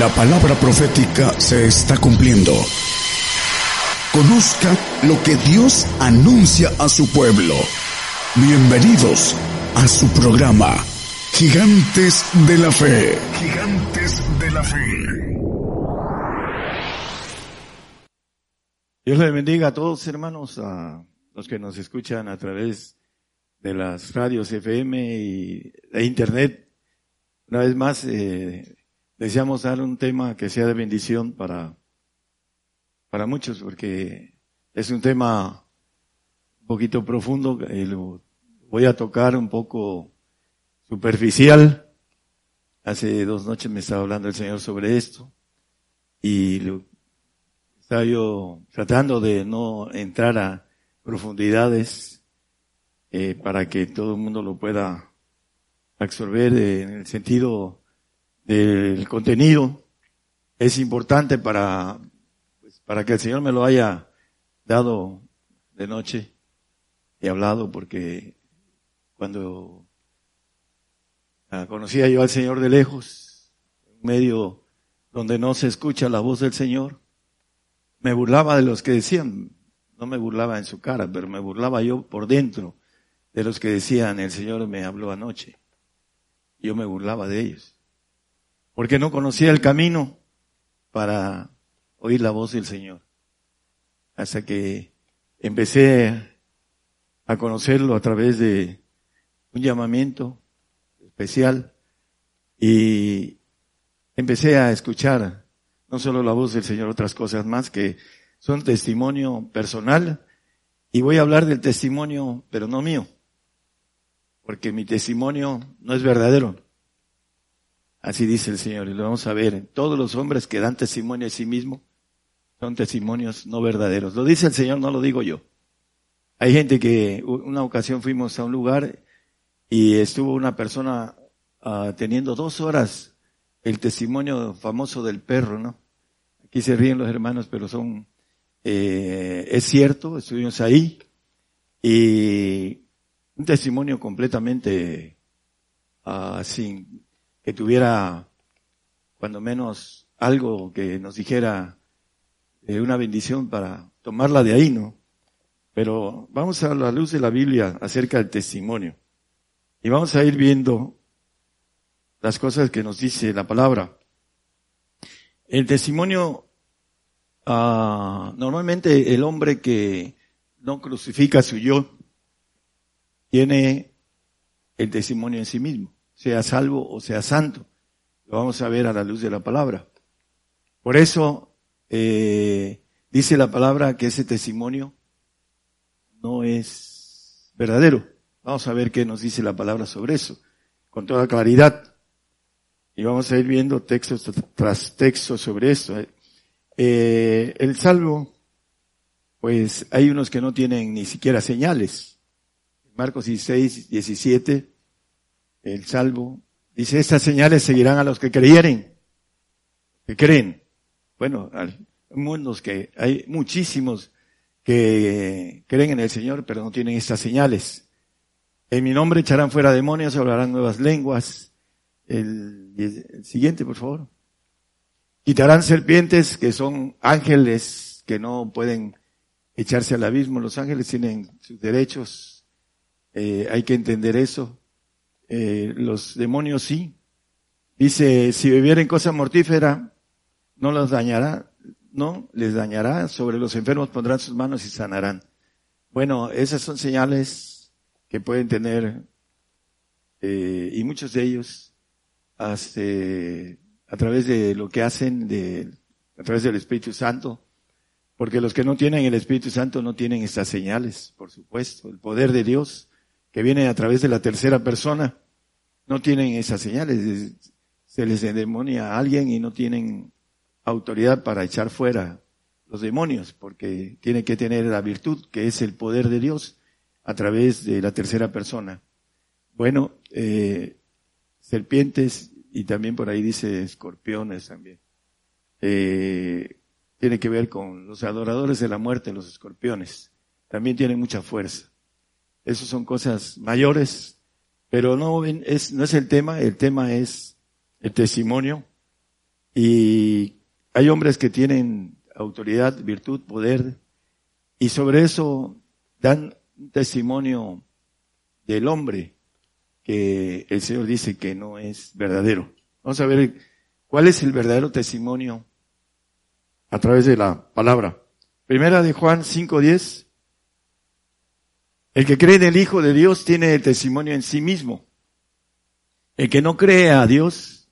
La palabra profética se está cumpliendo. Conozca lo que Dios anuncia a su pueblo. Bienvenidos a su programa, Gigantes de la Fe. Gigantes de la Fe. Dios le bendiga a todos hermanos, a los que nos escuchan a través de las radios FM y de Internet. Una vez más, eh, deseamos dar un tema que sea de bendición para, para muchos, porque es un tema un poquito profundo, eh, lo voy a tocar un poco superficial. Hace dos noches me estaba hablando el Señor sobre esto y lo, estaba yo tratando de no entrar a profundidades eh, para que todo el mundo lo pueda absorber en el sentido del contenido. Es importante para, pues, para que el Señor me lo haya dado de noche y hablado porque cuando ah, conocía yo al Señor de lejos, en medio donde no se escucha la voz del Señor, me burlaba de los que decían, no me burlaba en su cara, pero me burlaba yo por dentro de los que decían, el Señor me habló anoche. Yo me burlaba de ellos. Porque no conocía el camino para oír la voz del Señor. Hasta que empecé a conocerlo a través de un llamamiento especial y empecé a escuchar no solo la voz del Señor, otras cosas más que son testimonio personal. Y voy a hablar del testimonio, pero no mío, porque mi testimonio no es verdadero. Así dice el Señor, y lo vamos a ver. Todos los hombres que dan testimonio de sí mismo son testimonios no verdaderos. Lo dice el Señor, no lo digo yo. Hay gente que una ocasión fuimos a un lugar y estuvo una persona uh, teniendo dos horas el testimonio famoso del perro, ¿no? Aquí se ríen los hermanos, pero son, eh, es cierto, estuvimos ahí y un testimonio completamente uh, sin que tuviera cuando menos algo que nos dijera eh, una bendición para tomarla de ahí, ¿no? Pero vamos a la luz de la Biblia acerca del testimonio y vamos a ir viendo las cosas que nos dice la palabra. El testimonio, uh, normalmente el hombre que no crucifica su yo, tiene el testimonio en sí mismo, sea salvo o sea santo. Lo vamos a ver a la luz de la palabra. Por eso eh, dice la palabra que ese testimonio no es verdadero. Vamos a ver qué nos dice la palabra sobre eso, con toda claridad. Y vamos a ir viendo textos tras textos sobre esto. Eh, el salvo, pues hay unos que no tienen ni siquiera señales. Marcos 16, 17, el salvo dice, estas señales seguirán a los que creyeren, que creen. Bueno, hay mundos que hay muchísimos que creen en el Señor, pero no tienen estas señales. En mi nombre echarán fuera demonios, hablarán nuevas lenguas, el, siguiente, por favor. Quitarán serpientes que son ángeles que no pueden echarse al abismo. Los ángeles tienen sus derechos. Eh, hay que entender eso. Eh, los demonios sí. Dice, si bebieren cosa mortífera, no los dañará, no les dañará. Sobre los enfermos pondrán sus manos y sanarán. Bueno, esas son señales que pueden tener, eh, y muchos de ellos a través de lo que hacen, de, a través del Espíritu Santo, porque los que no tienen el Espíritu Santo no tienen estas señales, por supuesto. El poder de Dios que viene a través de la tercera persona, no tienen esas señales. Se les endemonia a alguien y no tienen autoridad para echar fuera los demonios, porque tiene que tener la virtud, que es el poder de Dios, a través de la tercera persona. Bueno, eh, serpientes y también por ahí dice escorpiones también. Eh, tiene que ver con los adoradores de la muerte, los escorpiones. También tienen mucha fuerza. Esas son cosas mayores, pero no es, no es el tema, el tema es el testimonio Y hay hombres que tienen autoridad, virtud, poder, y sobre eso dan un testimonio del hombre que el Señor dice que no es verdadero. Vamos a ver cuál es el verdadero testimonio a través de la palabra. Primera de Juan 5.10. El que cree en el Hijo de Dios tiene el testimonio en sí mismo. El que no cree a Dios,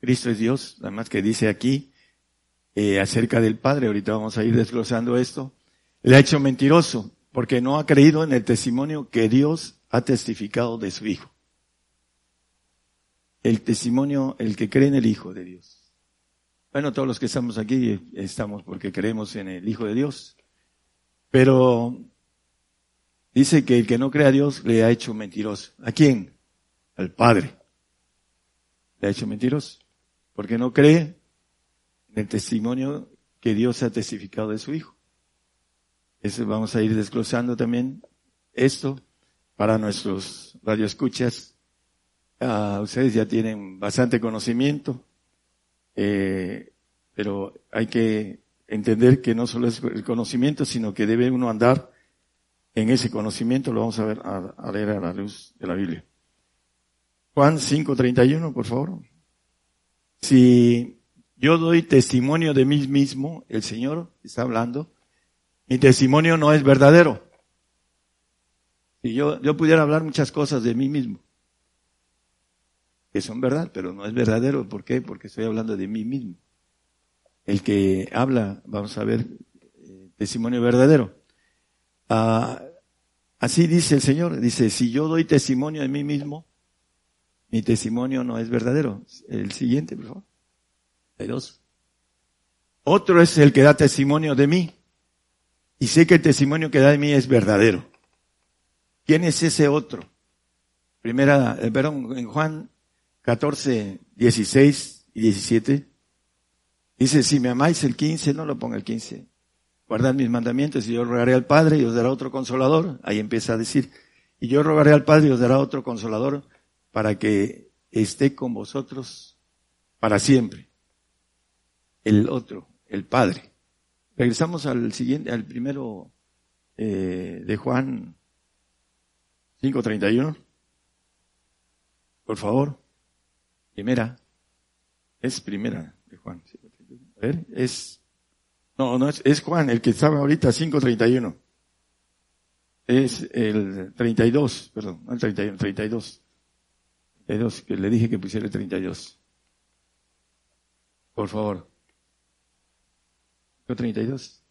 Cristo es Dios, además que dice aquí eh, acerca del Padre, ahorita vamos a ir desglosando esto, le ha hecho mentiroso porque no ha creído en el testimonio que Dios ha testificado de su Hijo. El testimonio, el que cree en el Hijo de Dios. Bueno, todos los que estamos aquí estamos porque creemos en el Hijo de Dios. Pero dice que el que no cree a Dios le ha hecho mentiroso. ¿A quién? Al Padre. Le ha hecho mentiroso. Porque no cree en el testimonio que Dios ha testificado de su Hijo. Eso vamos a ir desglosando también esto para nuestros radioescuchas. Uh, ustedes ya tienen bastante conocimiento, eh, pero hay que entender que no solo es el conocimiento, sino que debe uno andar en ese conocimiento. Lo vamos a ver a, leer a la luz de la Biblia. Juan 5:31, por favor. Si yo doy testimonio de mí mismo, el Señor está hablando, mi testimonio no es verdadero. Si yo, yo pudiera hablar muchas cosas de mí mismo, que son verdad, pero no es verdadero. ¿Por qué? Porque estoy hablando de mí mismo. El que habla, vamos a ver, eh, testimonio verdadero. Ah, así dice el Señor, dice, si yo doy testimonio de mí mismo, mi testimonio no es verdadero. El siguiente, por favor. Hay dos. Otro es el que da testimonio de mí. Y sé que el testimonio que da de mí es verdadero. ¿Quién es ese otro? Primera, eh, perdón, en Juan 14, 16 y 17. Dice, si me amáis el 15, no lo ponga el 15. Guardad mis mandamientos y yo rogaré al Padre y os dará otro consolador. Ahí empieza a decir, y yo rogaré al Padre y os dará otro consolador para que esté con vosotros para siempre. El otro, el Padre. Regresamos al siguiente, al primero eh, de Juan 5.31. Por favor. Primera. Es primera de Juan. A ver, es, no, no es, Juan, el que estaba ahorita 5.31. Es el 32, perdón, no el 31, 32. 32, que le dije que pusiera el 32. Por favor. 32.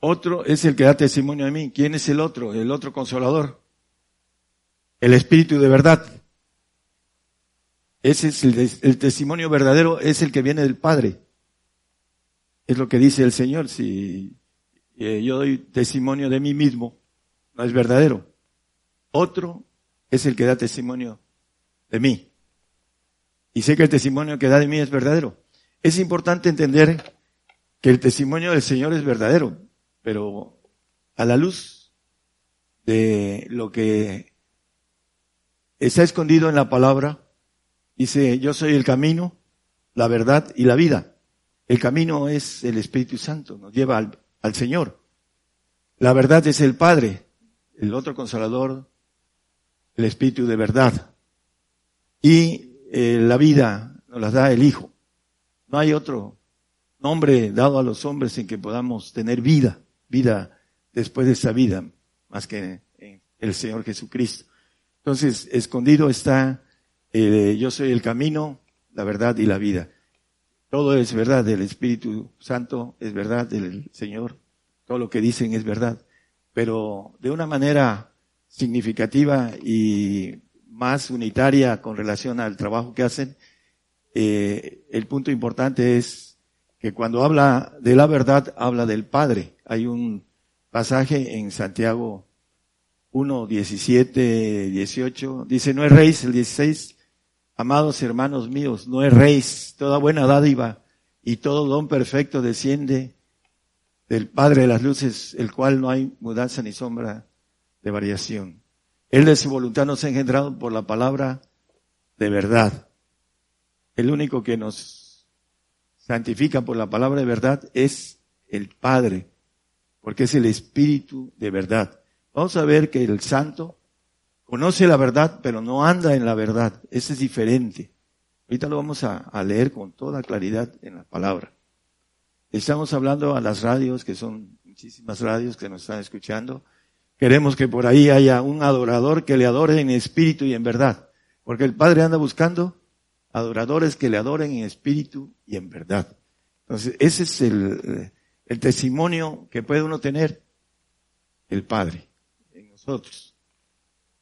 Otro es el que da testimonio de mí. ¿Quién es el otro? El otro consolador. El Espíritu de verdad. Ese es el, testimonio verdadero, es el que viene del Padre. Es lo que dice el Señor. Si eh, yo doy testimonio de mí mismo, no es verdadero. Otro es el que da testimonio de mí. Y sé que el testimonio que da de mí es verdadero. Es importante entender que el testimonio del Señor es verdadero, pero a la luz de lo que está escondido en la palabra, dice, yo soy el camino, la verdad y la vida. El camino es el Espíritu Santo, nos lleva al, Señor. La verdad es el Padre, el otro consolador, el Espíritu de verdad. Y eh, la vida nos la da el Hijo. No hay otro nombre dado a los hombres en que podamos tener vida, vida después de esa vida, más que el Señor Jesucristo. Entonces, escondido está, eh, yo soy el camino, la verdad y la vida. Todo es verdad del Espíritu Santo, es verdad del Señor. Todo lo que dicen es verdad. Pero de una manera significativa y más unitaria con relación al trabajo que hacen, eh, el punto importante es que cuando habla de la verdad, habla del Padre. Hay un pasaje en Santiago 1, 17, 18, dice, no erréis, el 16, amados hermanos míos, no erréis, toda buena dádiva y todo don perfecto desciende del Padre de las luces, el cual no hay mudanza ni sombra de variación. Él de su voluntad nos ha engendrado por la palabra de verdad. el único que nos santifica por la palabra de verdad es el Padre, porque es el Espíritu de verdad. Vamos a ver que el santo conoce la verdad, pero no anda en la verdad. Ese es diferente. Ahorita lo vamos a, leer con toda claridad en la palabra. Estamos hablando a las radios, que son muchísimas radios que nos están escuchando. Queremos que por ahí haya un adorador que le adore en espíritu y en verdad. Porque el Padre anda buscando adoradores que le adoren en espíritu y en verdad. Entonces, ese es el, el testimonio que puede uno tener el Padre en nosotros.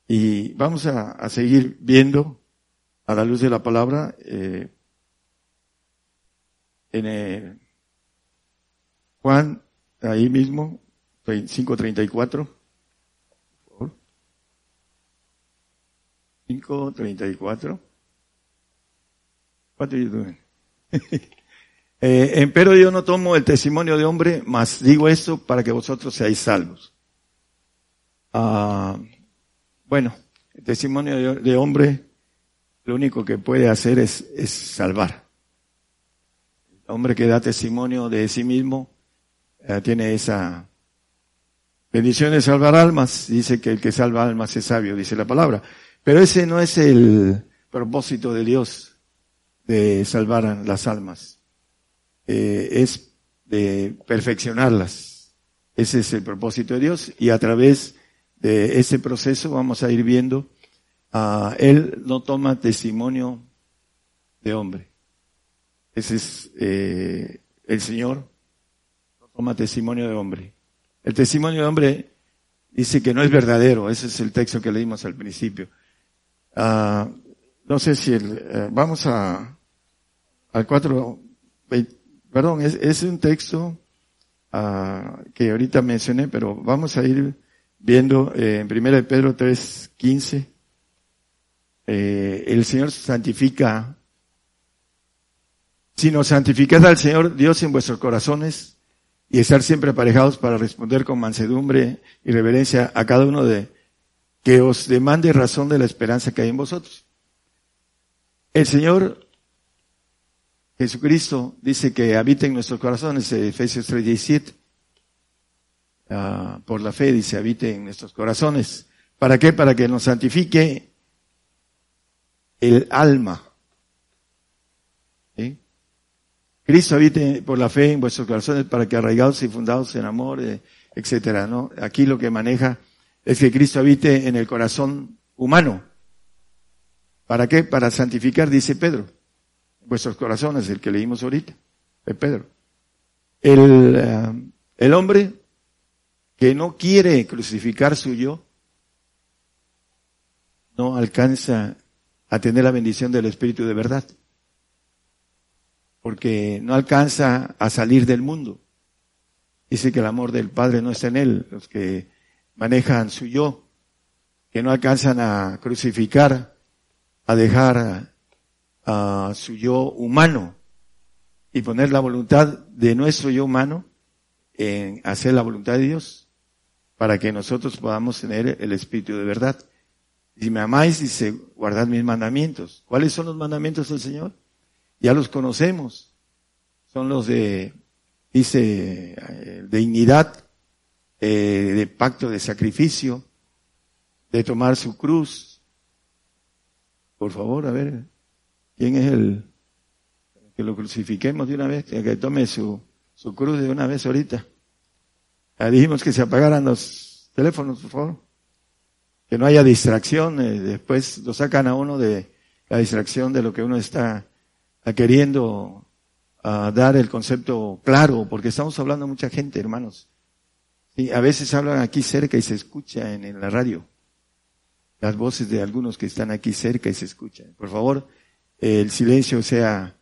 Y vamos a, seguir viendo a la luz de la palabra eh, en el Juan, ahí mismo, 5.34. 5.34. What are you doing? eh, empero yo no tomo el testimonio de hombre, mas digo esto para que vosotros seáis salvos. Ah, bueno, el testimonio de, hombre lo único que puede hacer es, es salvar. El hombre que da testimonio de sí mismo eh, tiene esa bendición de salvar almas. Dice que el que salva almas es sabio, dice la palabra. Pero ese no es el propósito de Dios de salvar las almas. Eh, es de perfeccionarlas. Ese es el propósito de Dios y a través de ese proceso vamos a ir viendo, uh, Él no toma testimonio de hombre. Ese es eh, el Señor, no toma testimonio de hombre. El testimonio de hombre dice que no es verdadero, ese es el texto que leímos al principio. Uh, no sé si el, uh, vamos a, al 4, perdón, es, es un texto uh, que ahorita mencioné, pero vamos a ir viendo eh, en 1 de Pedro 3, 15. Eh, el Señor santifica, si nos santificad al Señor Dios en vuestros corazones y estar siempre aparejados para responder con mansedumbre y reverencia a cada uno de que os demande razón de la esperanza que hay en vosotros. El Señor Jesucristo dice que habita en nuestros corazones, Efesios 3, 17. Uh, por la fe, dice, habite en nuestros corazones. ¿Para qué? Para que nos santifique el alma. ¿Sí? Cristo habite por la fe en vuestros corazones para que arraigados y fundados en amor, eh, etcétera, ¿no? Aquí lo que maneja es que Cristo habite en el corazón humano. ¿Para qué? Para santificar, dice Pedro. Vuestros corazones, el que leímos ahorita, de Pedro. El, uh, el hombre que no quiere crucificar su yo, no alcanza a tener la bendición del Espíritu de verdad. Porque no alcanza a salir del mundo. Dice que el amor del Padre no está en él. Los que manejan su yo, que no alcanzan a crucificar, a dejar a, su yo humano y poner la voluntad de nuestro yo humano en hacer la voluntad de Dios para que nosotros podamos tener el Espíritu de verdad. Si me amáis, dice, guardad mis mandamientos. ¿Cuáles son los mandamientos del Señor? Ya los conocemos. Son los de, dice, eh, de dignidad, eh, de pacto de sacrificio, de tomar su cruz. Por favor, a ver, ¿quién es el que lo crucifiquemos de una vez? Que tome su, su cruz de una vez ahorita. Dijimos que se apagaran los teléfonos, por favor. Que no haya distracción. Eh, después lo sacan a uno de la distracción de lo que uno está queriendo uh, dar el concepto claro, porque estamos hablando a mucha gente, hermanos. Y a veces hablan aquí cerca y se escucha en, la radio. Las voces de algunos que están aquí cerca y se escuchan. Por favor, el silencio sea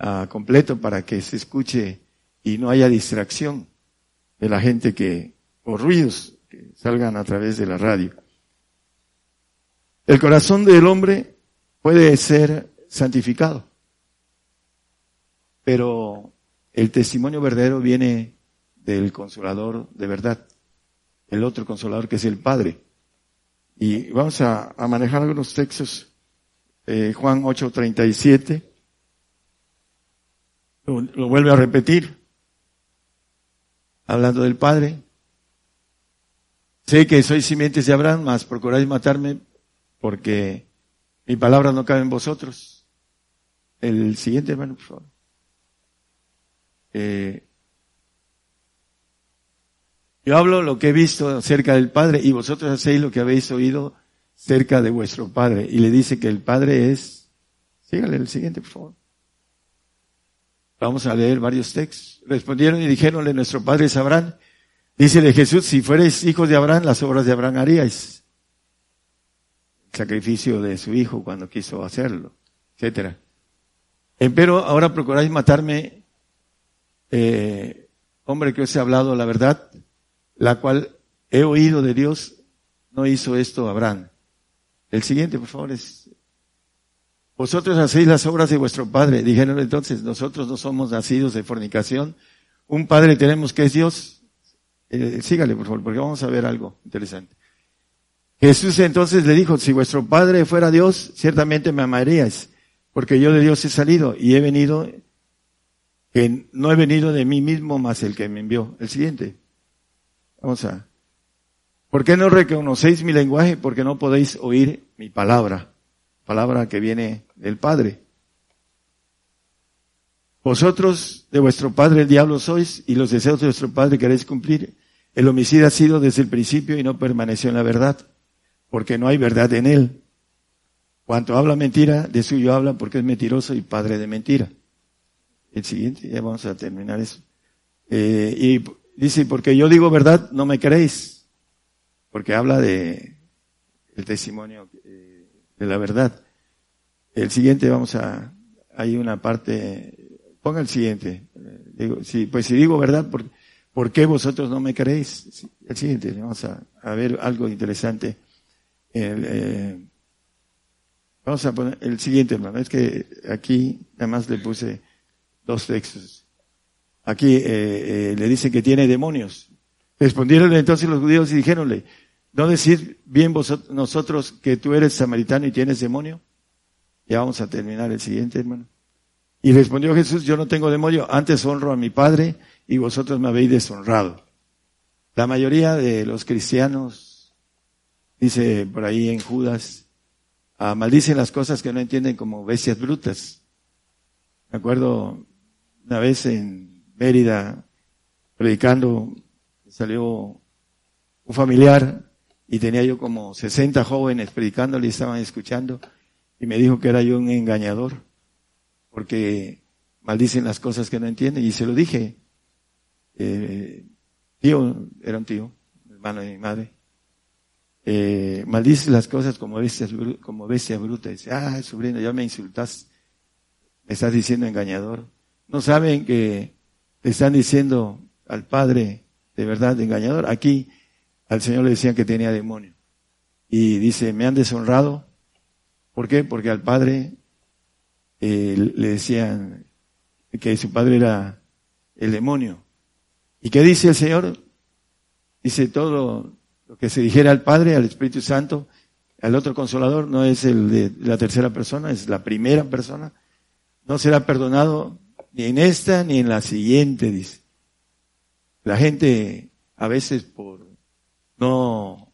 uh, completo para que se escuche y no haya distracción de la gente que, o ruidos que salgan a través de la radio. El corazón del hombre puede ser santificado, pero el testimonio verdadero viene del consolador de verdad, el otro consolador que es el Padre. Y vamos a, manejar algunos textos. Eh, Juan 8:37 lo vuelve a repetir, hablando del Padre. Sé que sois simientes de Abraham, mas procuráis matarme porque mi palabra no cabe en vosotros. El siguiente, hermano, por favor. Eh, yo hablo lo que he visto acerca del Padre y vosotros hacéis lo que habéis oído cerca de vuestro Padre. Y le dice que el Padre es, sígale el siguiente, por favor. Vamos a leer varios textos. Respondieron y dijeronle, nuestro Padre es Abraham. de Jesús, si fuerais hijos de Abraham, las obras de Abraham haríais. El sacrificio de su hijo cuando quiso hacerlo, etcétera. Pero ahora procuráis matarme, eh, hombre que os he hablado la verdad, la cual he oído de Dios, no hizo esto Abraham. El siguiente, por favor, es, vosotros hacéis las obras de vuestro Padre. Dijeron entonces, nosotros no somos nacidos de fornicación. Un Padre tenemos que es Dios. Eh, sígale, por favor, porque vamos a ver algo interesante. Jesús entonces le dijo, si vuestro Padre fuera Dios, ciertamente me amaríais, porque yo de Dios he salido y he venido, que no he venido de mí mismo, más el que me envió. El siguiente. Vamos a. ¿Por qué no reconocéis mi lenguaje? Porque no podéis oír mi palabra. Palabra que viene del Padre. Vosotros de vuestro padre el diablo sois y los deseos de vuestro padre queréis cumplir. El homicida ha sido desde el principio y no permaneció en la verdad, porque no hay verdad en él. Cuanto habla mentira, de suyo habla porque es mentiroso y padre de mentira. El siguiente, ya vamos a terminar eso. Eh, y Dice, porque yo digo verdad, no me creéis. Porque habla de el testimonio eh, de la verdad. El siguiente, vamos a, hay una parte, ponga el siguiente. Digo, si, pues si digo verdad, ¿por, ¿por qué vosotros no me creéis? El siguiente, vamos a, a ver algo interesante. Eh, vamos a poner el siguiente, hermano. Es que aquí nada más le puse dos textos. Aquí eh, eh, le dicen que tiene demonios. Respondieron entonces los judíos y dijéronle, ¿no decís bien vosotros, nosotros que tú eres samaritano y tienes demonio? Ya vamos a terminar el siguiente, hermano. Y respondió Jesús, yo no tengo demonio, antes honro a mi Padre y vosotros me habéis deshonrado. La mayoría de los cristianos, dice por ahí en Judas, ah, maldicen las cosas que no entienden como bestias brutas. Me acuerdo una vez en Mérida, predicando, salió un familiar y tenía yo como 60 jóvenes predicando, y estaban escuchando y me dijo que era yo un engañador porque maldicen las cosas que no entienden y se lo dije. Eh, tío, era un tío, hermano de mi madre. Eh, maldice las cosas como bestias, como bestia bruta. Dice, ah, sobrino, ya me insultas. Me estás diciendo engañador. No saben que le están diciendo al padre de verdad engañador. Aquí al Señor le decían que tenía demonio. Y dice, me han deshonrado. ¿Por qué? Porque al padre eh, le decían que su padre era el demonio. ¿Y qué dice el Señor? Dice todo lo que se dijera al Padre, al Espíritu Santo, al otro consolador, no es el de la tercera persona, es la primera persona. No será perdonado ni en esta ni en la siguiente, dice. La gente a veces por no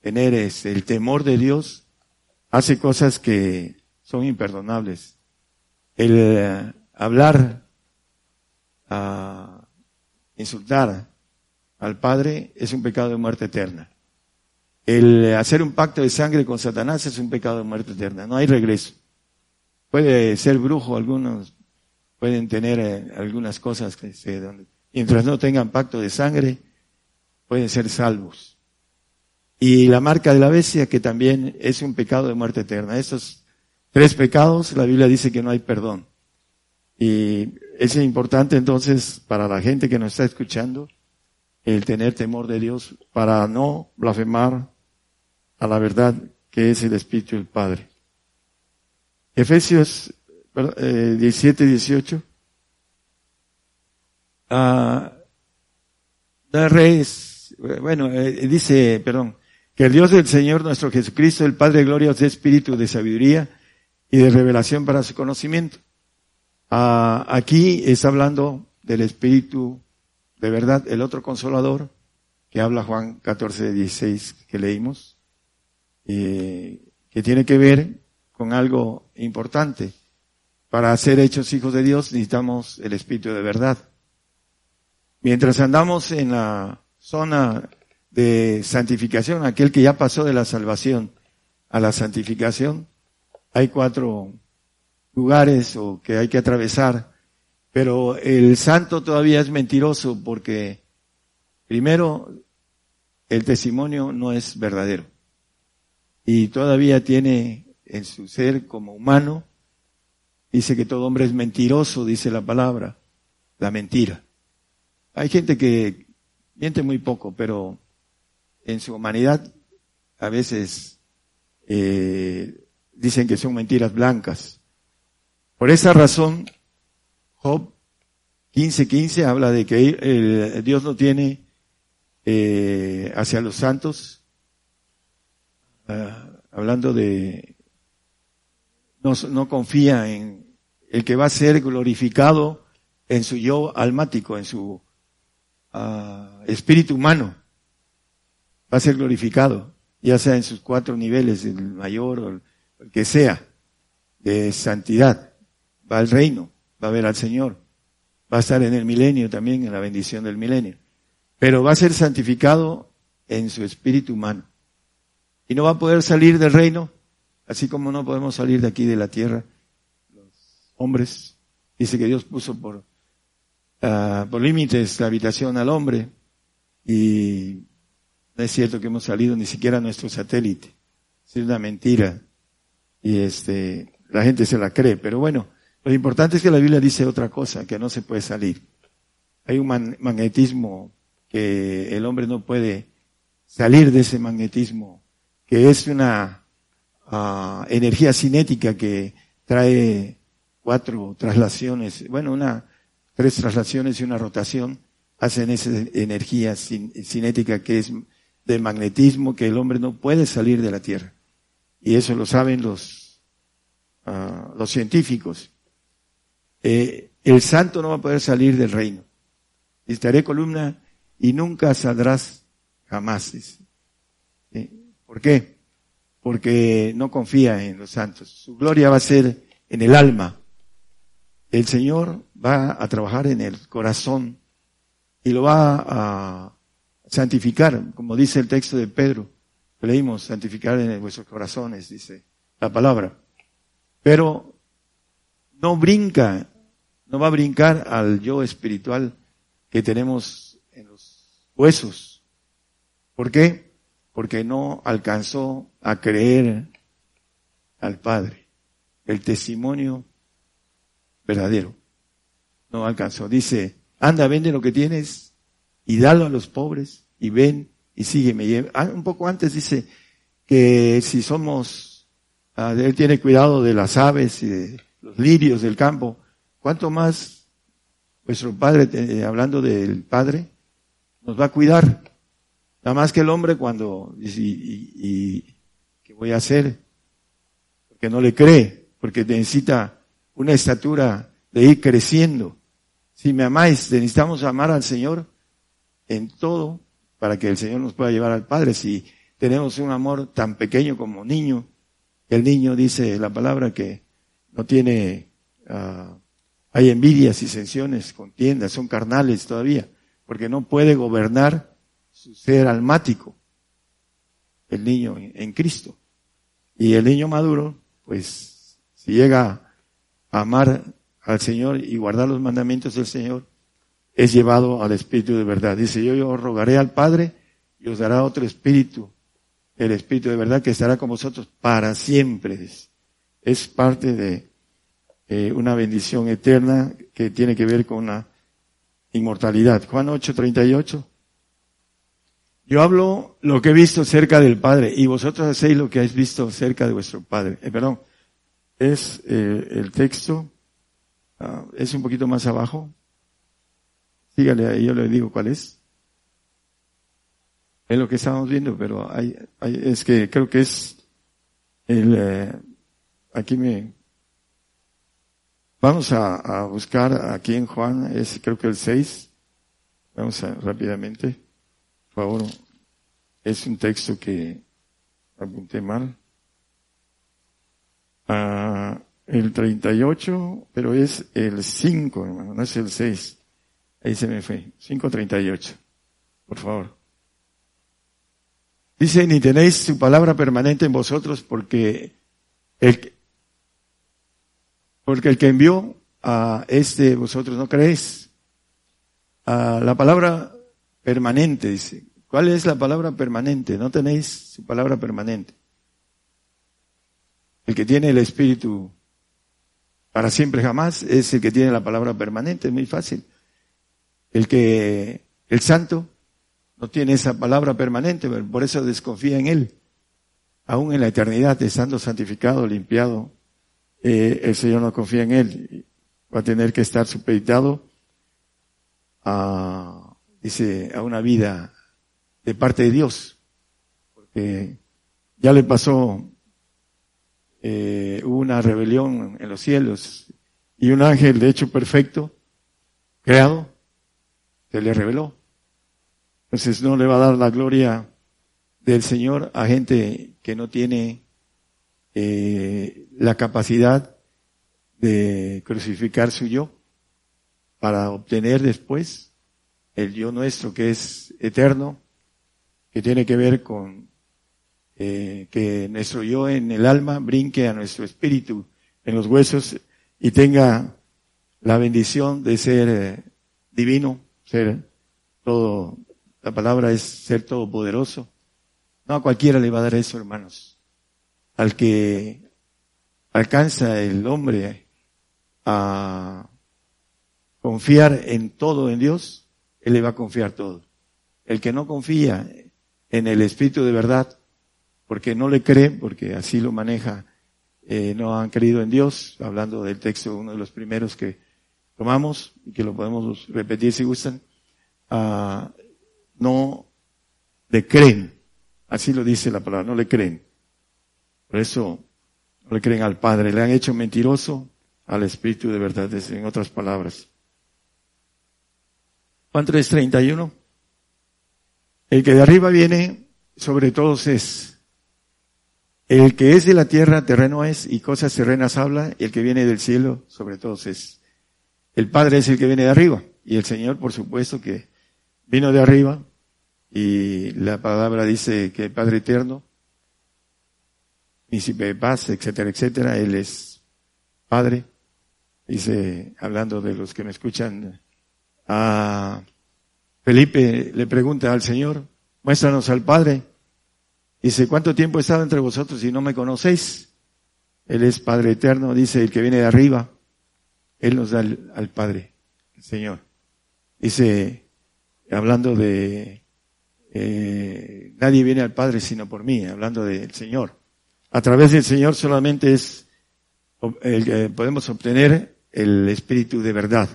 tener este, el temor de Dios hace cosas que son imperdonables. El eh, hablar, insultar al Padre es un pecado de muerte eterna. El hacer un pacto de sangre con Satanás es un pecado de muerte eterna. No hay regreso. Puede ser brujo algunos pueden tener eh, algunas cosas que se, mientras no tengan pacto de sangre, pueden ser salvos. Y la marca de la bestia, que también es un pecado de muerte eterna. Estos tres pecados, la Biblia dice que no hay perdón. Y es importante entonces para la gente que nos está escuchando el tener temor de Dios para no blasfemar a la verdad que es el Espíritu del Padre. Efesios 17 y 18. Ah, Reyes, bueno, eh, dice, perdón, que el Dios del Señor nuestro Jesucristo, el Padre de gloria, os espíritu de sabiduría y de revelación para su conocimiento. Ah, aquí está hablando del Espíritu de verdad, el otro consolador que habla Juan 14, 16 que leímos, eh, que tiene que ver con algo importante. Para ser hechos hijos de Dios necesitamos el Espíritu de verdad. Mientras andamos en la zona de santificación, aquel que ya pasó de la salvación a la santificación, hay cuatro lugares o que hay que atravesar, pero el santo todavía es mentiroso porque primero el testimonio no es verdadero y todavía tiene en su ser como humano, dice que todo hombre es mentiroso, dice la palabra, la mentira. Hay gente que miente muy poco, pero en su humanidad a veces eh, dicen que son mentiras blancas. Por esa razón, Job 15:15 habla de que Dios no tiene eh, hacia los santos, ah, hablando de, no, no confía en el que va a ser glorificado en su yo almático, en su uh, espíritu humano. Va a ser glorificado, ya sea en sus cuatro niveles, el mayor o el que sea, de santidad. Va al reino, va a ver al Señor. Va a estar en el milenio también, en la bendición del milenio. Pero va a ser santificado en su espíritu humano. Y no va a poder salir del reino, así como no podemos salir de aquí de la tierra. Los hombres, dice que Dios puso por uh, por límites la habitación al hombre y no es cierto que hemos salido ni siquiera a nuestro satélite. Es una mentira y este la gente se la cree, pero bueno, lo importante es que la Biblia dice otra cosa, que no se puede salir. Hay un magnetismo que el hombre no puede salir de ese magnetismo, que es una uh, energía cinética que trae cuatro traslaciones, bueno, una tres traslaciones y una rotación hacen esa energía cinética que es de magnetismo que el hombre no puede salir de la Tierra. Y eso lo saben los, uh, los científicos. Eh, el santo no va a poder salir del reino. Estaré columna y nunca saldrás jamás. ¿Por qué? Porque no confía en los santos. Su gloria va a ser en el alma, el Señor va a trabajar en el corazón y lo va a santificar, como dice el texto de Pedro. Leímos, santificar en vuestros corazones, dice la palabra. Pero no brinca, no va a brincar al yo espiritual que tenemos en los huesos. ¿Por qué? Porque no alcanzó a creer al Padre. El testimonio verdadero. No alcanzó. Dice, anda, vende lo que tienes y dalo a los pobres y ven y sígueme. Ah, un poco antes dice que si somos, ah, él tiene cuidado de las aves y de los lirios del campo, ¿cuánto más vuestro Padre, eh, hablando del Padre, nos va a cuidar? Nada más que el hombre cuando dice, y, y ¿qué voy a hacer? Porque no le cree, porque necesita una estatura de ir creciendo. Si me amáis, necesitamos amar al Señor en todo para que el Señor nos pueda llevar al Padre. Si tenemos un amor tan pequeño como niño, el niño dice la palabra que no tiene, uh, hay envidias, y sensiones, contiendas, son carnales todavía, porque no puede gobernar su ser almático, el niño en Cristo. Y el niño maduro, pues, si llega amar al Señor y guardar los mandamientos del Señor, es llevado al Espíritu de verdad. Dice, yo, yo rogaré al Padre y os dará otro Espíritu, el Espíritu de verdad que estará con vosotros para siempre. Es parte de eh, una bendición eterna que tiene que ver con la inmortalidad. Juan 8, 38. Yo hablo lo que he visto cerca del Padre y vosotros hacéis lo que habéis visto cerca de vuestro Padre. Eh, perdón, es eh, el texto, ah, es un poquito más abajo. Sígale ahí, yo le digo cuál es. Es lo que estábamos viendo, pero hay, es que creo que es el, eh, aquí me, Vamos a, buscar aquí en Juan, es creo que el 6. Vamos a rápidamente. Por favor, es un texto que apunté mal. Ah, el 38, pero es el 5, hermano, no es el 6. Ahí se me fue. 538. Por favor. Dice, ni tenéis su palabra permanente en vosotros porque el, porque el que envió a este vosotros no creéis. A la palabra permanente, dice. ¿Cuál es la palabra permanente? No tenéis su palabra permanente. El que tiene el Espíritu para siempre jamás es el que tiene la palabra permanente, es muy fácil. El que, el santo, no tiene esa palabra permanente, por eso desconfía en él. Aún en la eternidad, estando santificado, limpiado, eh, el Señor no confía en él. Va a tener que estar supeditado a, dice, a una vida de parte de Dios. Porque ya le pasó, eh, hubo una rebelión en los cielos y un ángel, de hecho perfecto, creado, se le reveló. Entonces no le va a dar la gloria del Señor a gente que no tiene eh, la capacidad de crucificar su yo para obtener después el yo nuestro que es eterno, que tiene que ver con eh, que nuestro yo en el alma brinque a nuestro espíritu en los huesos y tenga la bendición de ser eh, divino, ser todo, la palabra es ser todopoderoso. No a cualquiera le va a dar eso, hermanos al que alcanza el hombre a confiar en todo en Dios, Él le va a confiar todo. El que no confía en el Espíritu de verdad, porque no le cree, porque así lo maneja, eh, no han creído en Dios, hablando del texto, uno de los primeros que tomamos, y que lo podemos repetir si gustan, uh, no le creen, así lo dice la palabra, no le creen. Por eso no le creen al Padre, le han hecho mentiroso al Espíritu de verdad, en otras palabras. Juan 3:31. El que de arriba viene sobre todos es. El que es de la tierra terreno es y cosas terrenas habla, y el que viene del cielo sobre todos es. El Padre es el que viene de arriba y el Señor, por supuesto, que vino de arriba y la palabra dice que el Padre eterno príncipe de paz, etcétera, etcétera. Él es padre. Dice, hablando de los que me escuchan, a Felipe le pregunta al Señor, muéstranos al Padre. Dice, ¿cuánto tiempo he estado entre vosotros y no me conocéis? Él es Padre eterno, dice, el que viene de arriba. Él nos da al, Padre, el Señor. Dice, hablando de, eh, nadie viene al Padre sino por mí, hablando del Señor a través del Señor solamente es el que podemos obtener el espíritu de verdad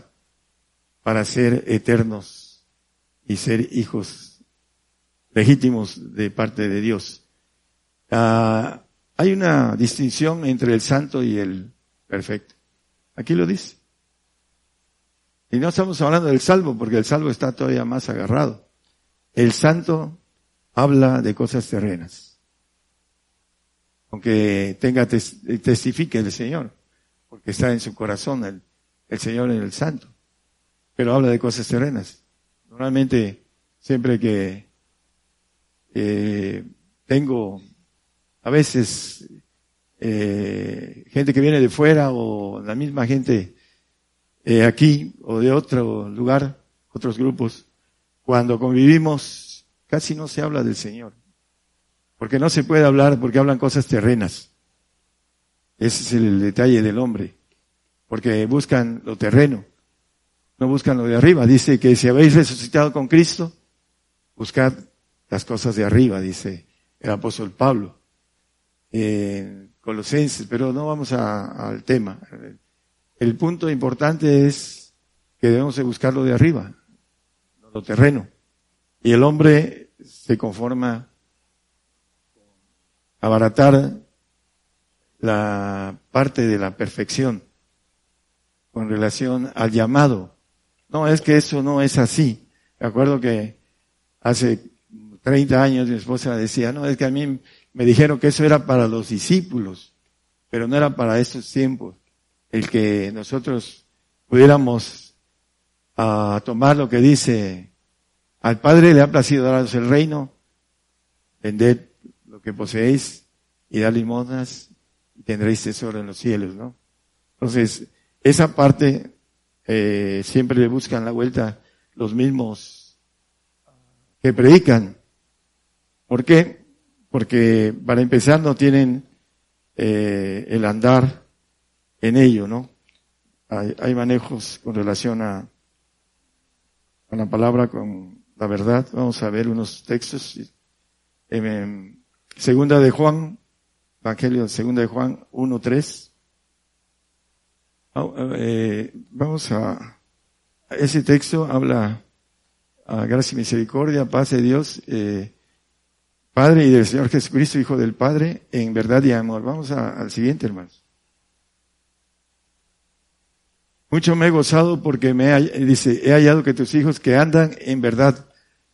para ser eternos y ser hijos legítimos de parte de Dios. Ah, hay una distinción entre el santo y el perfecto. Aquí lo dice. Y no estamos hablando del salvo, porque el salvo está todavía más agarrado. El santo habla de cosas terrenas aunque tenga testifique el Señor, porque está en su corazón el, el Señor en el Santo, pero habla de cosas terrenas. Normalmente, siempre que eh, tengo a veces eh, gente que viene de fuera o la misma gente eh, aquí o de otro lugar, otros grupos, cuando convivimos casi no se habla del Señor. Porque no se puede hablar porque hablan cosas terrenas. Ese es el detalle del hombre. Porque buscan lo terreno. No buscan lo de arriba. Dice que si habéis resucitado con Cristo, buscad las cosas de arriba, dice el apóstol Pablo. En Colosenses, pero no vamos al tema. El punto importante es que debemos de buscar lo de arriba, lo terreno. Y el hombre se conforma abaratar la parte de la perfección con relación al llamado. No, es que eso no es así. Me acuerdo que hace 30 años mi esposa decía, no, es que a mí me dijeron que eso era para los discípulos, pero no era para estos tiempos. El que nosotros pudiéramos a tomar lo que dice, al Padre le ha placido daros el reino, vended lo que poseéis y dar limosnas y tendréis tesoro en los cielos, ¿no? Entonces, esa parte eh, siempre le buscan la vuelta los mismos que predican. ¿Por qué? Porque para empezar no tienen eh, el andar en ello, ¿no? Hay, manejos con relación a, la palabra, con la verdad. Vamos a ver unos textos. Segunda de Juan, Evangelio segunda de Juan 1.3. Eh, vamos a, ese texto habla a gracia y misericordia, paz de Dios, eh, Padre y del Señor Jesucristo, Hijo del Padre, en verdad y amor. Vamos al siguiente, hermanos. Mucho me he gozado porque me dice, he hallado que tus hijos que andan en verdad,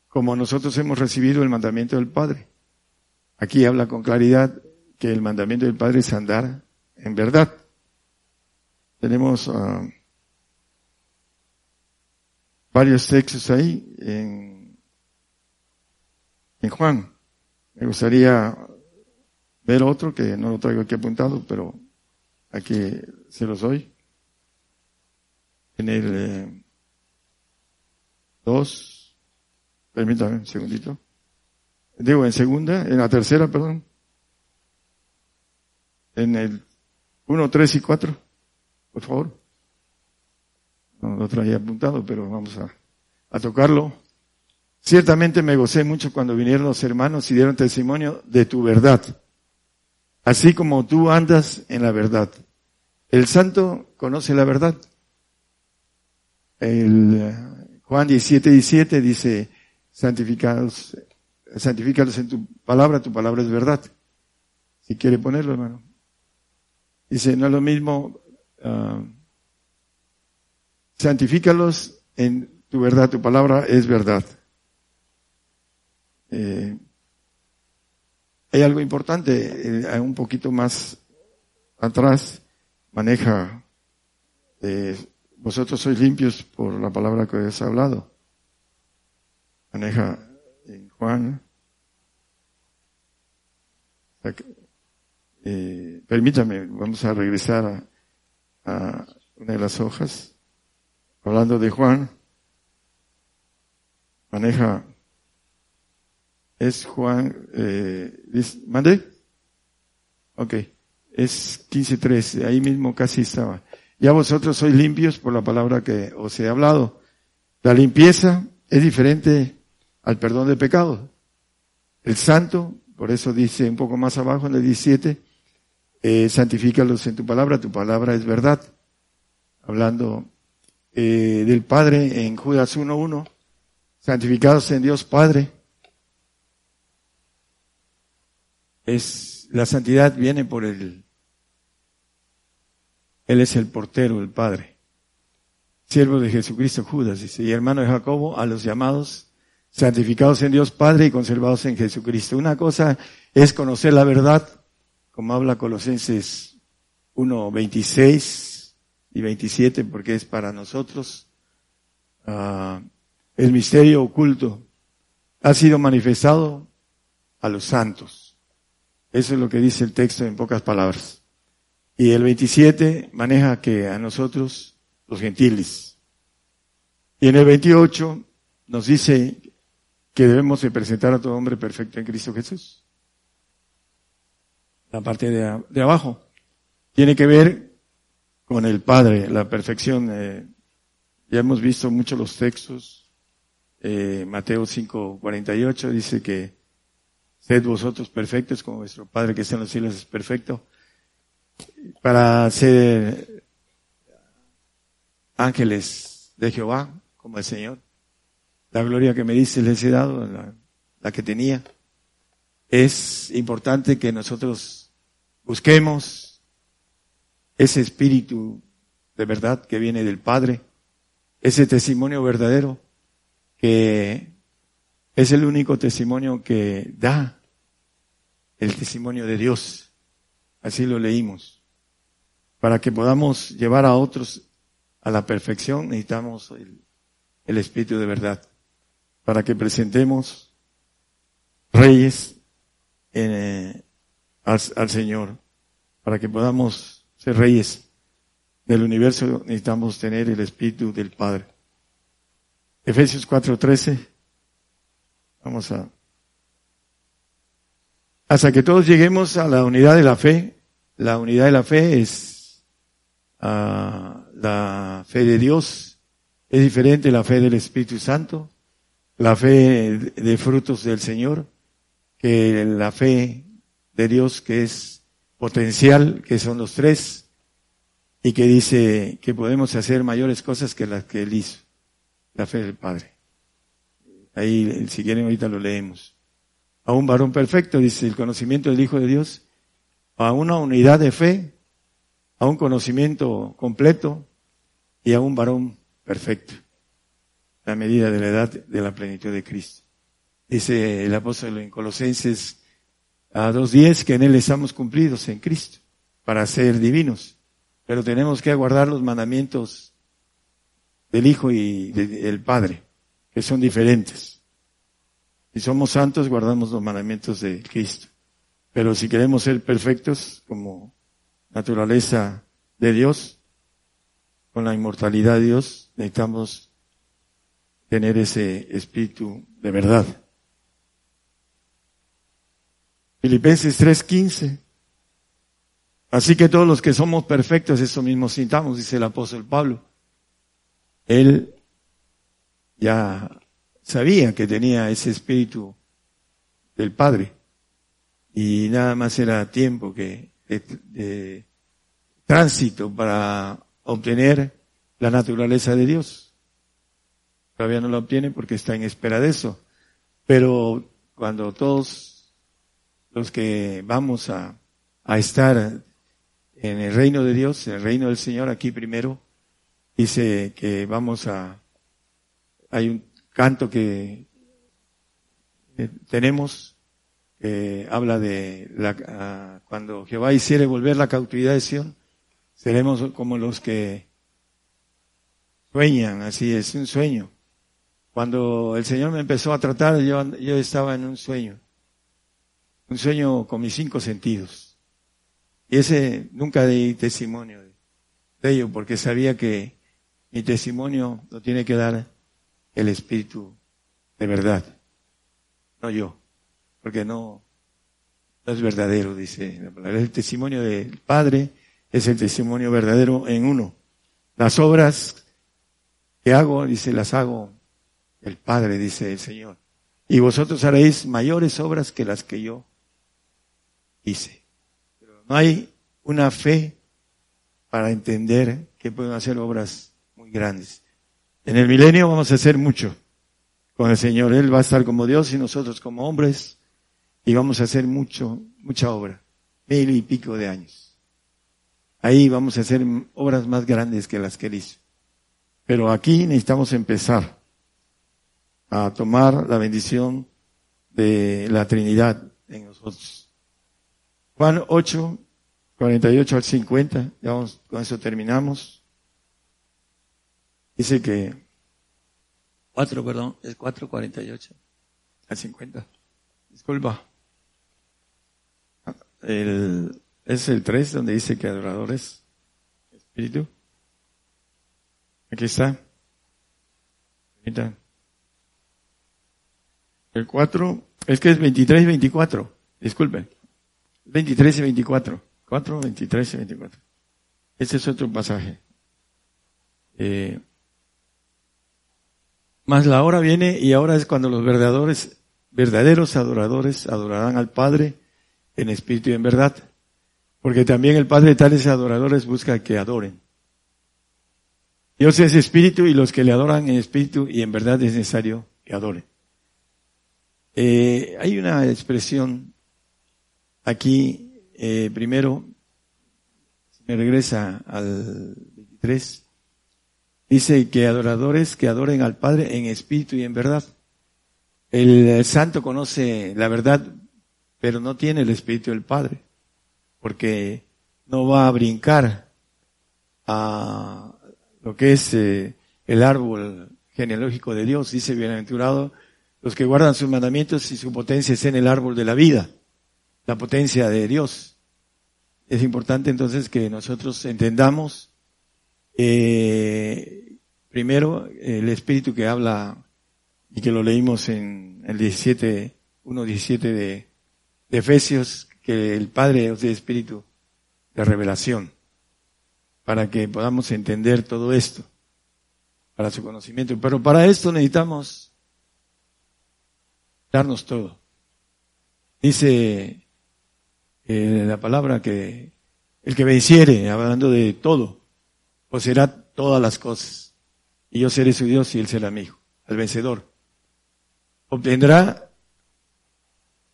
como nosotros hemos recibido el mandamiento del Padre. Aquí habla con claridad que el mandamiento del Padre es andar en verdad. Tenemos uh, varios textos ahí en, en Juan. Me gustaría ver otro que no lo traigo aquí apuntado, pero aquí se los doy. En el 2, eh, permítame un segundito. Digo, en segunda, en la tercera, perdón. En el 1, 3 y 4 por favor. No lo traía apuntado, pero vamos a, a tocarlo. Ciertamente me gocé mucho cuando vinieron los hermanos y dieron testimonio de tu verdad, así como tú andas en la verdad. El santo conoce la verdad. El eh, Juan 17, 17 dice, santificados, santifícalos en tu palabra, tu palabra es verdad. Si quiere ponerlo, hermano. Dice, no es lo mismo uh, santifícalos en tu verdad, tu palabra es verdad. Eh, hay algo importante, eh, un poquito más atrás, maneja, eh, vosotros sois limpios por la palabra que has hablado. Maneja en Juan. Eh, permítame, vamos a regresar a, una de las hojas, hablando de Juan, maneja, es Juan, eh, ¿mande? Ok, es 15.3, ahí mismo casi estaba. Ya vosotros sois limpios por la palabra que os he hablado. La limpieza es diferente al perdón de pecado. El santo, por eso dice un poco más abajo en el 17, eh, santifícalos en tu palabra, tu palabra es verdad. Hablando eh, del Padre en Judas 1.1, santificados en Dios Padre. Es, la santidad viene por el, Él es el portero, el Padre. Siervo de Jesucristo Judas, dice, y hermano de Jacobo, a los llamados, santificados en Dios Padre y conservados en Jesucristo. Una cosa es conocer la verdad, como habla Colosenses 1, 26 y 27, porque es para nosotros, uh, el misterio oculto ha sido manifestado a los santos. Eso es lo que dice el texto en pocas palabras. Y el 27 maneja que a nosotros, los gentiles. Y en el 28 nos dice que debemos de presentar a todo hombre perfecto en Cristo Jesús la parte de, abajo. Tiene que ver con el Padre, la perfección. Eh, ya hemos visto mucho los textos. Eh, Mateo 5:48 dice que sed vosotros perfectos como vuestro Padre que está en los cielos es perfecto. Para ser ángeles de Jehová, como el Señor. La gloria que me dice les he dado, la, que tenía. Es importante que nosotros Busquemos ese espíritu de verdad que viene del Padre, ese testimonio verdadero que es el único testimonio que da el testimonio de Dios. Así lo leímos. Para que podamos llevar a otros a la perfección necesitamos el, Espíritu de verdad. Para que presentemos reyes eh, al Señor. Para que podamos ser reyes del universo necesitamos tener el Espíritu del Padre. Efesios 4:13. Vamos a... Hasta que todos lleguemos a la unidad de la fe. La unidad de la fe es ah, la fe de Dios. Es diferente la fe del Espíritu Santo. La fe de frutos del Señor. Que la fe de Dios que es potencial, que son los tres y que dice que podemos hacer mayores cosas que las que él hizo. La fe del Padre. Ahí, si quieren, ahorita lo leemos. A un varón perfecto, dice el conocimiento del Hijo de Dios, a una unidad de fe, a un conocimiento completo y a un varón perfecto. La medida de la edad de la plenitud de Cristo. Dice el apóstol en Colosenses a 2.10 que en él estamos cumplidos en Cristo para ser divinos pero tenemos que aguardar los mandamientos del Hijo y del Padre, que son diferentes. Si somos santos, guardamos los mandamientos de Cristo. Pero si queremos ser perfectos como naturaleza de Dios, con la inmortalidad de Dios, necesitamos tener ese espíritu de verdad. Filipenses 3:15 Así que todos los que somos perfectos, eso mismo sintamos, dice el apóstol Pablo. Él ya sabía que tenía ese espíritu del Padre y nada más era tiempo que de, tránsito para obtener la naturaleza de Dios. Todavía no la obtiene porque está en espera de eso. Pero cuando todos los que vamos a, a estar en el reino de Dios, en el reino del Señor, aquí primero, dice que vamos a, hay un canto que tenemos, que habla de la, cuando Jehová hiciere volver la cautividad de Sion, seremos como los que sueñan, así es, un sueño. Cuando el Señor me empezó a tratar, yo, yo estaba en un sueño, un sueño con mis cinco sentidos y ese nunca di testimonio de ello, porque sabía que mi testimonio lo tiene que dar el Espíritu de verdad, no yo, porque no, no es verdadero, dice la palabra. El testimonio del Padre es el testimonio verdadero en uno. Las obras que hago, dice, las hago el Padre, dice el Señor. Y vosotros haréis mayores obras que las que yo hice. No hay una fe para entender que pueden hacer obras muy grandes. En el milenio vamos a hacer mucho con el Señor. Él va a estar como Dios y nosotros como hombres y vamos a hacer mucho, mucha obra. Mil y pico de años. Ahí vamos a hacer obras más grandes que las que él hizo. Pero aquí necesitamos empezar a tomar la bendición de la Trinidad en nosotros. Juan 8, 48 al 50, ya vamos, con eso terminamos. Dice que 4, perdón, es 4, 48 al 50. Disculpa. El, es el 3 donde dice que adoradores, espíritu. Aquí está. El 4, es que es 23 y 24. Disculpen. 23 y 24. 4, 23 y 24. Este es otro pasaje. Eh, más la hora viene y ahora es cuando los verdaderos, verdaderos adoradores adorarán al Padre en espíritu y en verdad. Porque también el Padre de tales adoradores busca que adoren. Dios es espíritu y los que le adoran en espíritu y en verdad es necesario que adoren. Eh, hay una expresión aquí, eh, primero, me regresa al 23. Dice que adoradores que adoren al Padre en espíritu y en verdad. El santo conoce la verdad, pero no tiene el espíritu del Padre, porque no va a brincar a lo que es eh, el árbol genealógico de Dios. Dice, bienaventurado los que guardan sus mandamientos y su potencia es en el árbol de la vida, la potencia de Dios. Es importante entonces que nosotros entendamos eh, primero el espíritu que habla y que lo leímos en el 17, 1.17 de, de Efesios, que el Padre es de espíritu de revelación, para que podamos entender todo esto, para su conocimiento. Pero para esto necesitamos darnos todo. Dice eh, la palabra que el que venciere, hablando de todo, poseerá todas las cosas. Y yo seré su Dios y él será mi hijo, el vencedor. Obtendrá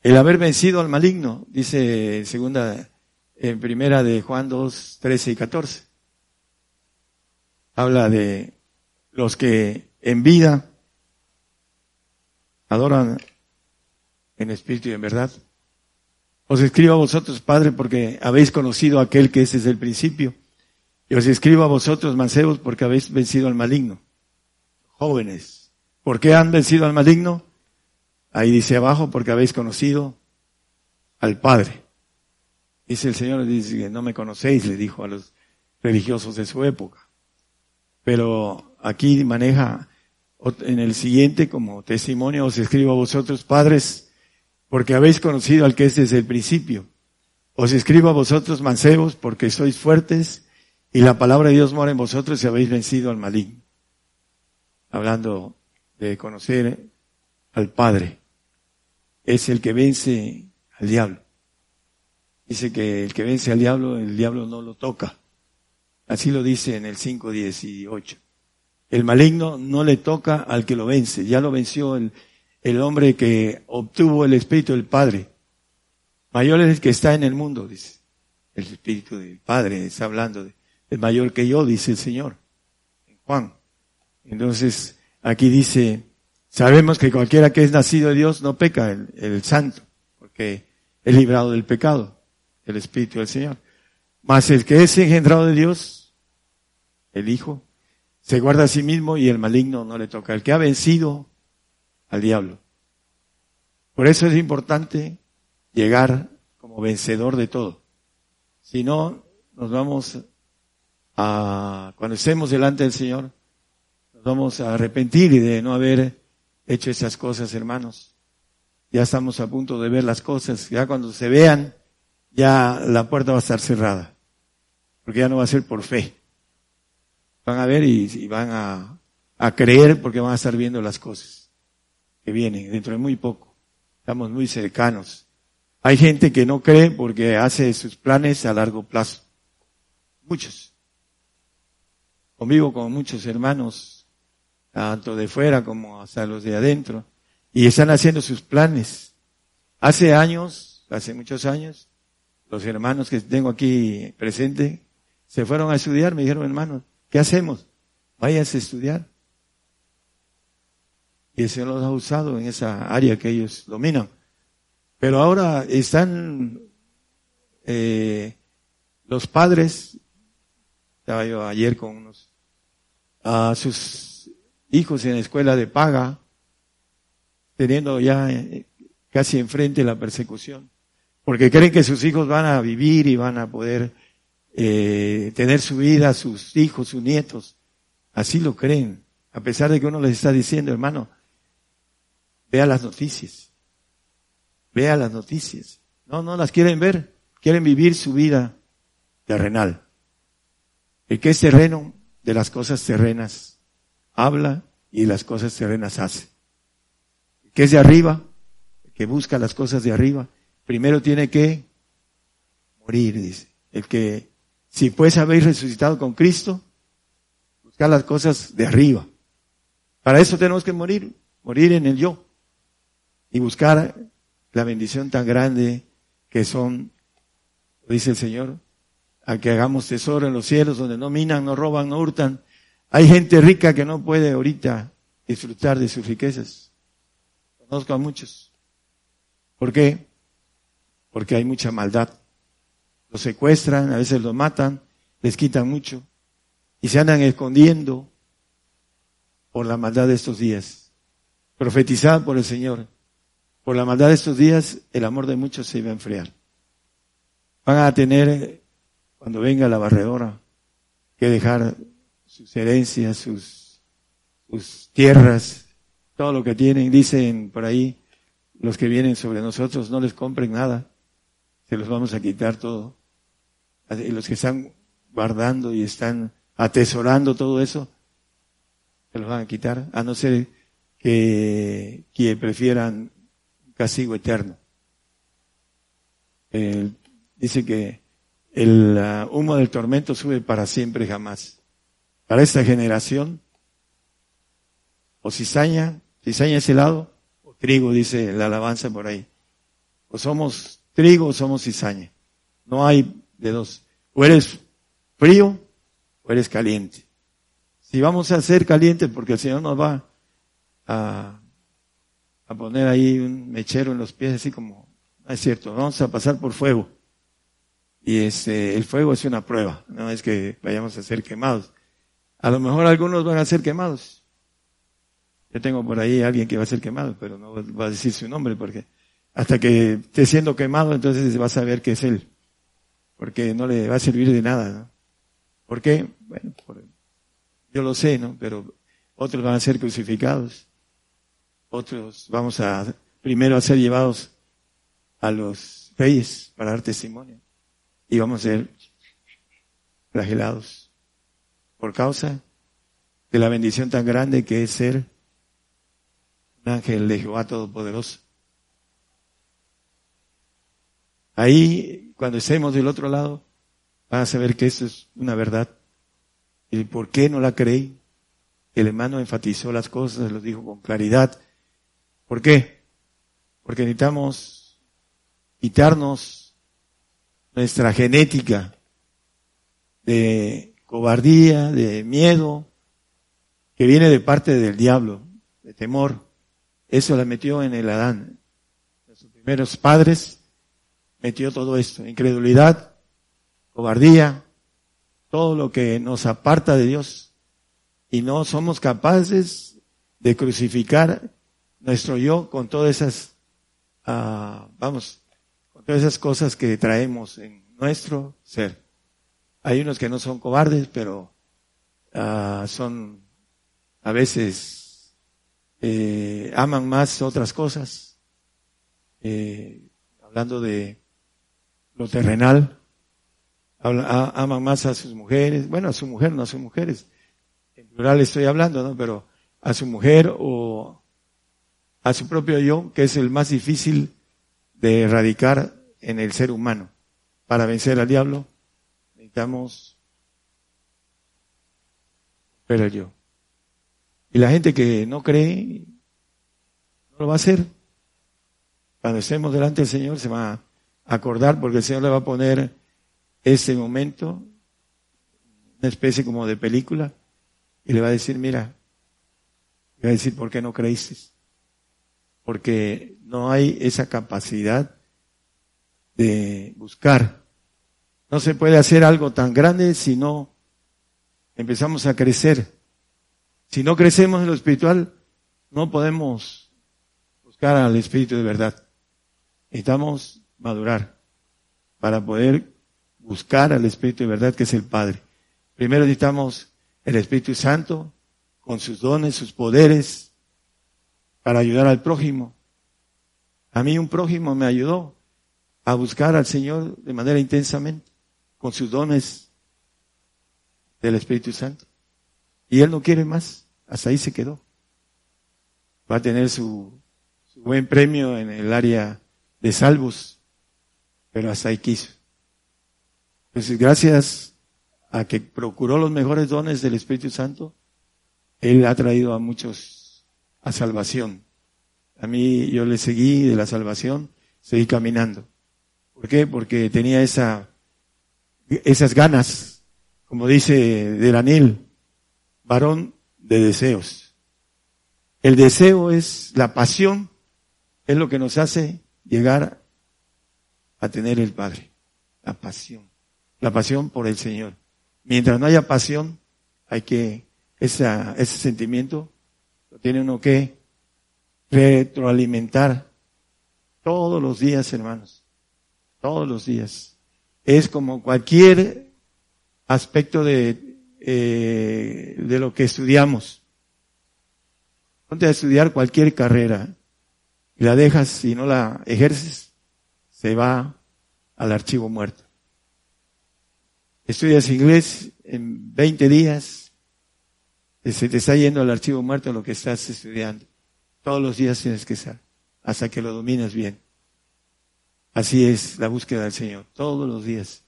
el haber vencido al maligno, dice segunda, en primera de Juan 2, 13 y 14. Habla de los que en vida adoran en espíritu y en verdad. Os escribo a vosotros, Padre, porque habéis conocido aquel que es desde el principio. Y os escribo a vosotros, mancebos, porque habéis vencido al maligno. Jóvenes, ¿por qué han vencido al maligno? Ahí dice abajo, porque habéis conocido al Padre. Dice el Señor, dice que no me conocéis, le dijo a los religiosos de su época. Pero aquí maneja en el siguiente como testimonio, os escribo a vosotros, padres, porque habéis conocido al que es desde el principio. Os escribo a vosotros mancebos porque sois fuertes y la palabra de Dios mora en vosotros y habéis vencido al maligno. Hablando de conocer al Padre. Es el que vence al diablo. Dice que el que vence al diablo, el diablo no lo toca. Así lo dice en el 5.18. El maligno no le toca al que lo vence. Ya lo venció el, el hombre que obtuvo el Espíritu del Padre. Mayor es el que está en el mundo, dice. El Espíritu del Padre está hablando de, el mayor que yo, dice el Señor. Juan. Entonces, aquí dice, sabemos que cualquiera que es nacido de Dios no peca, el, el santo, porque es librado del pecado, el Espíritu del Señor. Mas el que es engendrado de Dios, el Hijo, se guarda a sí mismo y el maligno no le toca. El que ha vencido al diablo. Por eso es importante llegar como vencedor de todo. Si no, nos vamos a, cuando estemos delante del Señor, nos vamos a arrepentir de no haber hecho esas cosas, hermanos. Ya estamos a punto de ver las cosas. Ya cuando se vean, ya la puerta va a estar cerrada. Porque ya no va a ser por fe. Van a ver y, van a creer porque van a estar viendo las cosas que vienen dentro de muy poco. Estamos muy cercanos. Hay gente que no cree porque hace sus planes a largo plazo. Muchos. Convivo con muchos hermanos, tanto de fuera como hasta los de adentro, y están haciendo sus planes. Hace años, hace muchos años, los hermanos que tengo aquí presente se fueron a estudiar, me dijeron, hermanos, ¿qué hacemos? Váyanse a estudiar. Y el Señor los ha usado en esa área que ellos dominan. Pero ahora están eh, los padres, estaba yo ayer con unos, a sus hijos en la escuela de paga, teniendo ya eh, casi enfrente la persecución, porque creen que sus hijos van a vivir y van a poder eh, tener su vida, sus hijos, sus nietos. Así lo creen, a pesar de que uno les está diciendo, hermano, Vea las noticias. Vea las noticias. No, no las quieren ver. Quieren vivir su vida terrenal. El que es terreno de las cosas terrenas habla y las cosas terrenas hace. Que es de arriba, el que busca las cosas de arriba, primero tiene que morir, dice. El que, si pues habéis resucitado con Cristo, buscar las cosas de arriba. Para eso tenemos que morir, morir en el yo y buscar la bendición tan grande que son, dice el Señor, a que hagamos tesoro en los cielos donde no minan, no roban, no hurtan. Hay gente rica que no puede ahorita disfrutar de sus riquezas. Conozco a muchos. ¿Por qué? Porque hay mucha maldad. Los secuestran, a veces los matan, les quitan mucho y se andan escondiendo por la maldad de estos días. Profetizada por el Señor. Por la maldad de estos días, el amor de muchos se iba a enfriar. Van a tener, cuando venga la barredora, que dejar sus herencias, sus, tierras, todo lo que tienen. Dicen por ahí, los que vienen sobre nosotros, no les compren nada, se los vamos a quitar todo. Y los que están guardando y están atesorando todo eso, se los van a quitar, a no ser que, prefieran castigo eterno. dice que el humo del tormento sube para siempre y jamás. Para esta generación, o cizaña, cizaña es helado, o trigo, dice la alabanza por ahí. O somos trigo o somos cizaña. No hay de dos. O eres frío o eres caliente. Si vamos a ser calientes, porque el Señor nos va a, a poner ahí un mechero en los pies, así como, no es cierto, vamos a pasar por fuego. Y este, el fuego es una prueba, no es que vayamos a ser quemados. A lo mejor algunos van a ser quemados. Yo tengo por ahí a alguien que va a ser quemado, pero no va a decir su nombre porque hasta que esté siendo quemado, entonces va a saber que es él. Porque no le va a servir de nada, ¿no? ¿Por qué? Bueno, por, yo lo sé, ¿no? Pero otros van a ser crucificados. Otros vamos a primero a ser llevados a los reyes para dar testimonio. Y vamos a ser flagelados por causa de la bendición tan grande que es ser un ángel de Jehová Todopoderoso. Ahí, cuando estemos del otro lado, van a saber que eso es una verdad. ¿Y por qué no la creí? El hermano enfatizó las cosas, lo dijo con claridad. ¿Por qué? Porque necesitamos quitarnos nuestra genética de cobardía, de miedo, que viene de parte del diablo, de temor. Eso la metió en el Adán. Sus primeros padres metió todo esto, incredulidad, cobardía, todo lo que nos aparta de Dios y no somos capaces de crucificar nuestro yo con todas esas, uh, vamos, todas esas cosas que traemos en nuestro ser. Hay unos que no son cobardes, pero uh, son a veces eh, aman más otras cosas. Eh, hablando de lo terrenal, aman más a sus mujeres, bueno, a su mujer, no a sus mujeres, en plural estoy hablando, ¿no? Pero a su mujer o a su propio yo, que es el más difícil de erradicar en el ser humano. Para vencer al diablo, necesitamos ver el yo. Y la gente que no cree, no lo va a hacer. Cuando estemos delante del Señor se va a acordar porque el Señor le va a poner ese momento, una especie como de película, y le va a decir, mira, le va a decir, ¿por qué no creíste? Porque no hay esa capacidad de buscar. No se puede hacer algo tan grande si no empezamos a crecer. Si no crecemos en lo espiritual, no podemos buscar al Espíritu de verdad. Necesitamos madurar para poder buscar al Espíritu de verdad que es el Padre. Primero necesitamos el Espíritu Santo con sus dones, sus poderes, para ayudar al prójimo. A mí un prójimo me ayudó a buscar al Señor de manera intensamente, con sus dones del Espíritu Santo. Y él no quiere más, hasta ahí se quedó. Va a tener su, su buen premio en el área de salvos, pero hasta ahí quiso. Pues gracias a que procuró los mejores dones del Espíritu Santo, Él ha traído a muchos a salvación. A mí yo le seguí de la salvación, seguí caminando. ¿Por qué? Porque tenía esa esas ganas, como dice Delanil, varón de deseos. El deseo es la pasión, es lo que nos hace llegar a tener el Padre. La pasión. La pasión por el Señor. Mientras no haya pasión, hay que, esa, ese sentimiento tiene uno que retroalimentar todos los días, hermanos. Todos los días. Es como cualquier aspecto de, eh, de lo que estudiamos. Ponte a estudiar cualquier carrera y la dejas y no la ejerces, se va al archivo muerto. Estudias inglés en 20 días, se te está yendo al archivo muerto lo que estás estudiando. Todos los días tienes que estar, hasta que lo dominas bien. Así es la búsqueda del Señor, todos los días.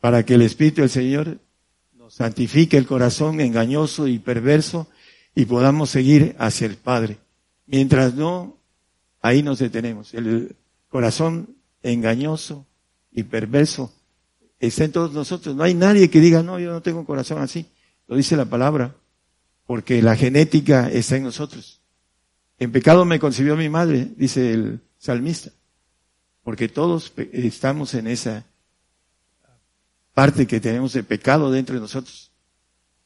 Para que el Espíritu del Señor nos santifique el corazón engañoso y perverso y podamos seguir hacia el Padre. Mientras no, ahí nos detenemos. El corazón engañoso y perverso está en todos nosotros. No hay nadie que diga, no, yo no tengo un corazón así. Lo dice la palabra, porque la genética está en nosotros. En pecado me concibió mi madre, dice el salmista, porque todos estamos en esa parte que tenemos de pecado dentro de nosotros.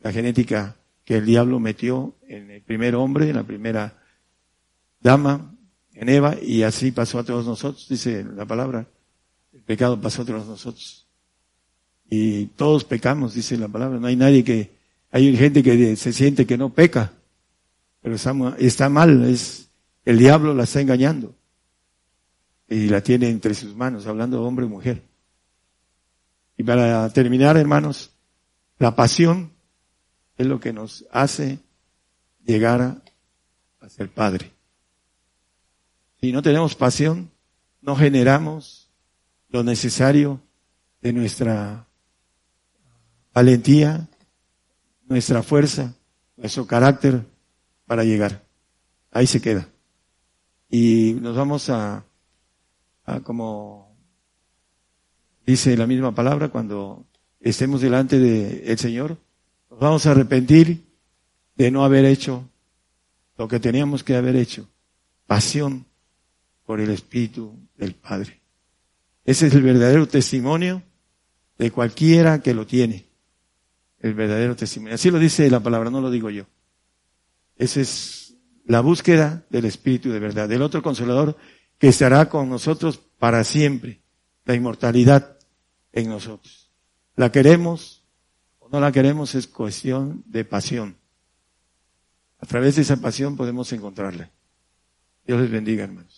La genética que el diablo metió en el primer hombre, en la primera dama, en Eva, y así pasó a todos nosotros, dice la palabra. El pecado pasó a todos nosotros. Y todos pecamos, dice la palabra. No hay nadie que, hay gente que se siente que no peca, pero está, mal, es, el diablo la está engañando. Y la tiene entre sus manos, hablando de hombre y mujer. Y para terminar, hermanos, la pasión es lo que nos hace llegar a ser Padre. Si no tenemos pasión, no generamos lo necesario de nuestra valentía, nuestra fuerza, nuestro carácter para llegar. Ahí se queda. Y nos vamos a, a como dice la misma palabra, cuando estemos delante del Señor, nos vamos a arrepentir de no haber hecho lo que teníamos que haber hecho. Pasión por el Espíritu del Padre. Ese es el verdadero testimonio de cualquiera que lo tiene. El verdadero testimonio. Así lo dice la palabra, no lo digo yo. Esa es la búsqueda del Espíritu de verdad, del otro consolador que estará con nosotros para siempre. La inmortalidad en nosotros. La queremos o no la queremos es cuestión de pasión. A través de esa pasión podemos encontrarla. Dios les bendiga, hermanos.